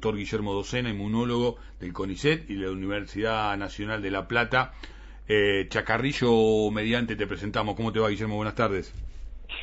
doctor Guillermo Docena, inmunólogo del CONICET y de la Universidad Nacional de La Plata. Eh, Chacarrillo mediante te presentamos. ¿Cómo te va, Guillermo? Buenas tardes.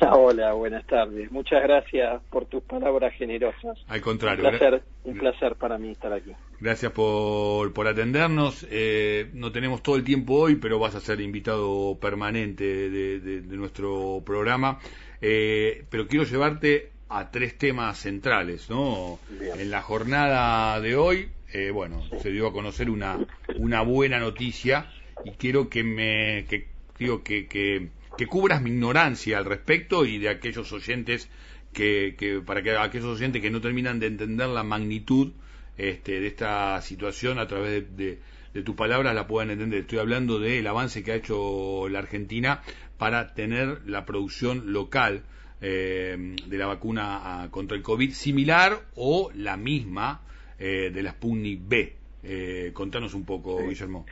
Hola, buenas tardes. Muchas gracias por tus palabras generosas. Al contrario. Un placer, un placer para mí estar aquí. Gracias por, por atendernos. Eh, no tenemos todo el tiempo hoy, pero vas a ser invitado permanente de, nuestro programa. Eh, pero quiero llevarte a tres temas centrales, ¿no? En la jornada de hoy, eh, bueno, se dio a conocer una, una buena noticia y quiero que me, que, digo, que, que, que cubras mi ignorancia al respecto y de aquellos oyentes que, que, para que aquellos oyentes que no terminan de entender la magnitud este, de esta situación a través de, de, tus palabras la puedan entender. Estoy hablando del avance que ha hecho la Argentina para tener la producción local eh, de la vacuna ah, contra el COVID similar o la misma eh, de la Sputnik B. Eh, contanos un poco, Guillermo.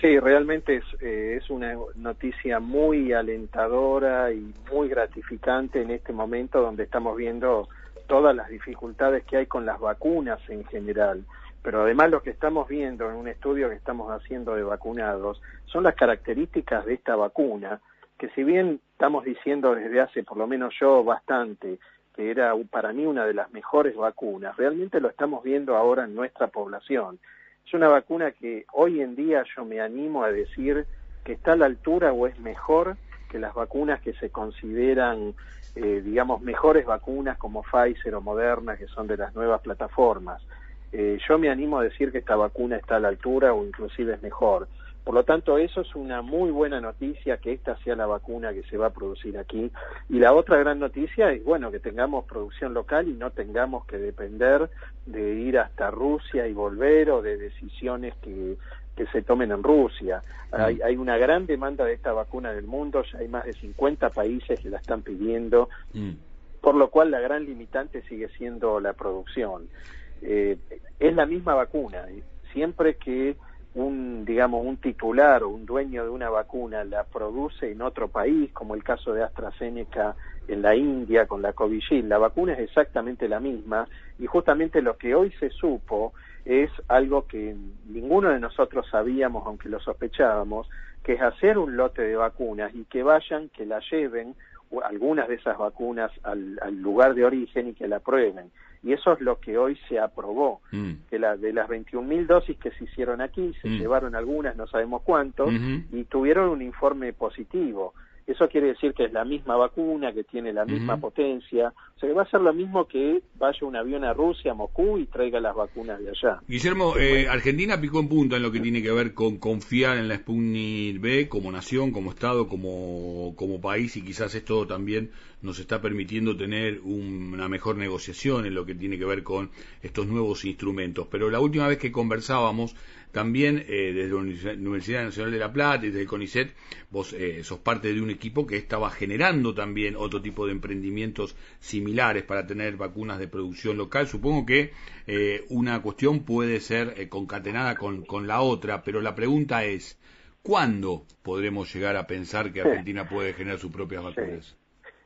Sí, realmente es, eh, es una noticia muy alentadora y muy gratificante en este momento donde estamos viendo todas las dificultades que hay con las vacunas en general. Pero además lo que estamos viendo en un estudio que estamos haciendo de vacunados son las características de esta vacuna, que si bien estamos diciendo desde hace por lo menos yo bastante que era para mí una de las mejores vacunas, realmente lo estamos viendo ahora en nuestra población. Es una vacuna que hoy en día yo me animo a decir que está a la altura o es mejor que las vacunas que se consideran, eh, digamos, mejores vacunas como Pfizer o Moderna, que son de las nuevas plataformas. Eh, yo me animo a decir que esta vacuna está a la altura o inclusive es mejor. Por lo tanto, eso es una muy buena noticia que esta sea la vacuna que se va a producir aquí. Y la otra gran noticia es, bueno, que tengamos producción local y no tengamos que depender de ir hasta Rusia y volver o de decisiones que, que se tomen en Rusia. Mm. Hay, hay, una gran demanda de esta vacuna en el mundo, ya hay más de 50 países que la están pidiendo, mm. por lo cual la gran limitante sigue siendo la producción. Eh, es la misma vacuna, siempre que un, digamos, un titular o un dueño de una vacuna la produce en otro país, como el caso de AstraZeneca en la India con la Covishield, la vacuna es exactamente la misma y justamente lo que hoy se supo es algo que ninguno de nosotros sabíamos, aunque lo sospechábamos, que es hacer un lote de vacunas y que vayan, que la lleven algunas de esas vacunas al, al lugar de origen y que la prueben y eso es lo que hoy se aprobó, mm. que la, de las 21.000 dosis que se hicieron aquí, se mm. llevaron algunas, no sabemos cuántos, y tuvieron un informe positivo. Eso quiere decir que es la misma vacuna, que tiene la misma potencia. O sea, que va a ser lo mismo que vaya un avión a Rusia, a Moscú, y traiga las vacunas de allá. Guillermo, eh, Argentina picó en punta en lo que tiene que ver con confiar en la Sputnik B como nación, como Estado, como, como país, y quizás esto también nos está permitiendo tener una mejor negociación en lo que tiene que ver con estos nuevos instrumentos. Pero la última vez que conversábamos, también eh, desde la Universidad Nacional de La Plata y desde el CONICET, vos eh, sos parte de un equipo que estaba generando también otro tipo de emprendimientos similares para tener vacunas de producción local. Supongo que eh, una cuestión puede ser concatenada con, con la otra, pero la pregunta es, ¿cuándo podremos llegar a pensar que Argentina puede generar sus propias vacunas?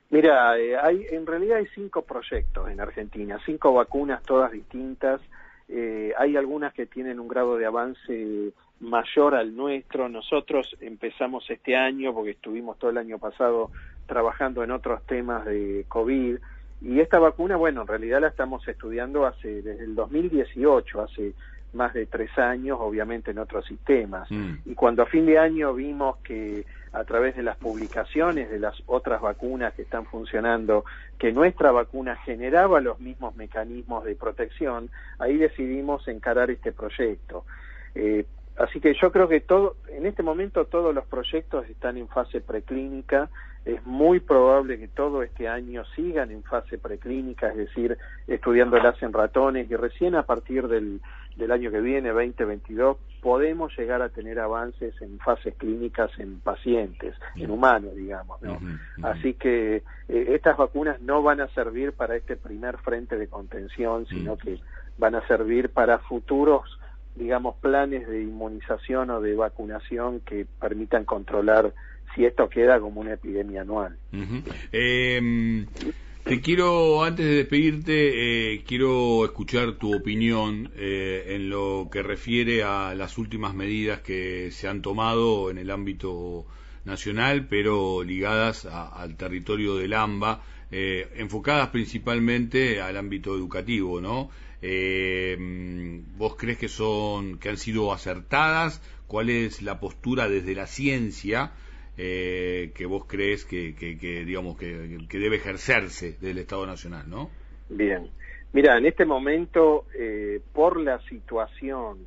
Mira, hay, en realidad hay cinco proyectos en Argentina, cinco vacunas todas distintas eh, hay algunas que tienen un grado de avance mayor al nuestro. Nosotros empezamos este año, porque estuvimos todo el año pasado trabajando en otros temas de COVID, y esta vacuna, bueno, en realidad la estamos estudiando hace desde el 2018, hace más de tres años, obviamente en otros sistemas. Mm. Y cuando a fin de año vimos que a través de las publicaciones de las otras vacunas que están funcionando, que nuestra vacuna generaba los mismos mecanismos de protección, ahí decidimos encarar este proyecto. Eh, así que yo creo que todo, en este momento todos los proyectos están en fase preclínica, es muy probable que todo este año sigan en fase preclínica, es decir, estudiándolas en ratones y recién a partir del, del año que viene, 2022, podemos llegar a tener avances en fases clínicas en pacientes, en humanos, digamos. ¿no? Así que eh, estas vacunas no van a servir para este primer frente de contención, sino que van a servir para futuros, digamos, planes de inmunización o de vacunación que permitan controlar si esto queda como una epidemia anual. Eh, Te quiero, antes de despedirte, eh, quiero escuchar tu opinión eh, en lo que refiere a las últimas medidas que se han tomado en el ámbito nacional, pero ligadas al territorio del AMBA, eh, enfocadas principalmente al ámbito educativo, ¿no? ¿Vos crees que son, que han sido acertadas? ¿Cuál es la postura desde la ciencia? Eh, que vos crees que, que, digamos que, que, debe ejercerse del Estado Nacional, ¿no? Bien, mira, en este momento eh, por la situación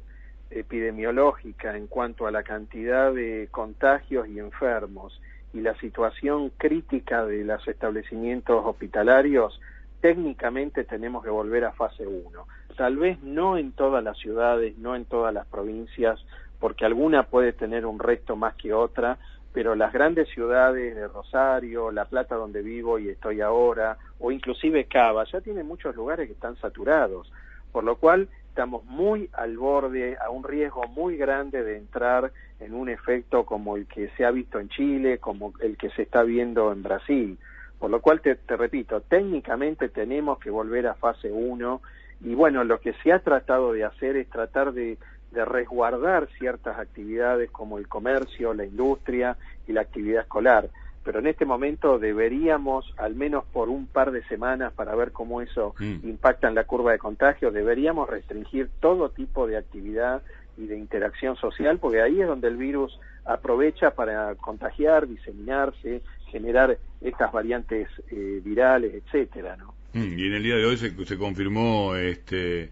epidemiológica en cuanto a la cantidad de contagios y enfermos y la situación crítica de los establecimientos hospitalarios, técnicamente tenemos que volver a fase 1. Tal vez no en todas las ciudades, no en todas las provincias, porque alguna puede tener un resto más que otra, pero las grandes ciudades de Rosario, La Plata donde vivo y estoy ahora, o inclusive Cava, ya tienen muchos lugares que están saturados, por lo cual estamos muy al borde, a un riesgo muy grande de entrar en un efecto como el que se ha visto en Chile, como el que se está viendo en Brasil. Por lo cual, te, te repito, técnicamente tenemos que volver a fase 1 y bueno, lo que se ha tratado de hacer es tratar de de resguardar ciertas actividades como el comercio, la industria y la actividad escolar. Pero en este momento deberíamos, al menos por un par de semanas, para ver cómo eso mm. impacta en la curva de contagio, deberíamos restringir todo tipo de actividad y de interacción social, porque ahí es donde el virus aprovecha para contagiar, diseminarse, generar estas variantes eh, virales, etcétera, ¿no? Mm, y en el día de hoy se, se confirmó este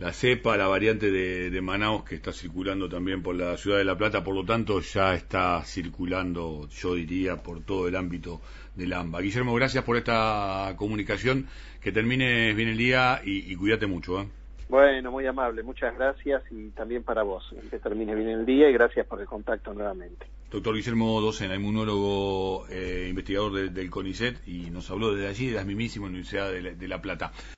la cepa, la variante de, de, Manaus que está circulando también por la ciudad de La Plata, por lo tanto ya está circulando, yo diría, por todo el ámbito del AMBA. Guillermo, gracias por esta comunicación, que termine bien el día y, cuídate mucho. ¿eh? Bueno, muy amable, muchas gracias y también para vos, que termine bien el día y gracias por el contacto nuevamente. Doctor Guillermo Docena, inmunólogo, eh, investigador del CONICET y nos habló desde allí, de la mismísima Universidad de la Plata.